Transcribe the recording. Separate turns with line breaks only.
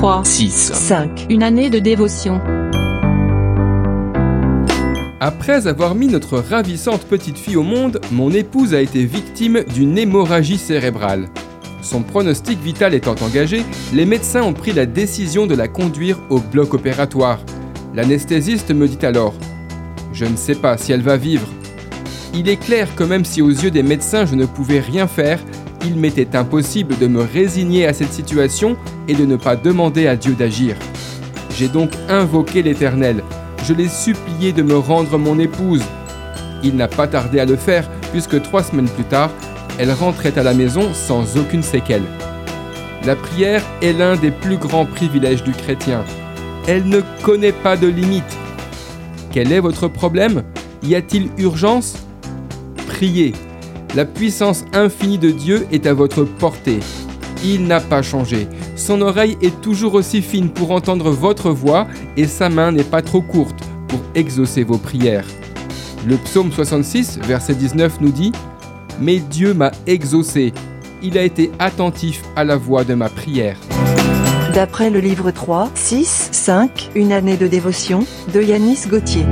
3,
6,
5. Une année de dévotion.
Après avoir mis notre ravissante petite fille au monde, mon épouse a été victime d'une hémorragie cérébrale. Son pronostic vital étant engagé, les médecins ont pris la décision de la conduire au bloc opératoire. L'anesthésiste me dit alors Je ne sais pas si elle va vivre. Il est clair que même si aux yeux des médecins je ne pouvais rien faire, il m'était impossible de me résigner à cette situation et de ne pas demander à Dieu d'agir. J'ai donc invoqué l'Éternel. Je l'ai supplié de me rendre mon épouse. Il n'a pas tardé à le faire, puisque trois semaines plus tard, elle rentrait à la maison sans aucune séquelle. La prière est l'un des plus grands privilèges du chrétien. Elle ne connaît pas de limite. Quel est votre problème? Y a-t-il urgence? Priez. La puissance infinie de Dieu est à votre portée. Il n'a pas changé. Son oreille est toujours aussi fine pour entendre votre voix et sa main n'est pas trop courte pour exaucer vos prières. Le psaume 66, verset 19 nous dit Mais Dieu m'a exaucé. Il a été attentif à la voix de ma prière.
D'après le livre 3, 6, 5, Une année de dévotion, de Yanis Gauthier.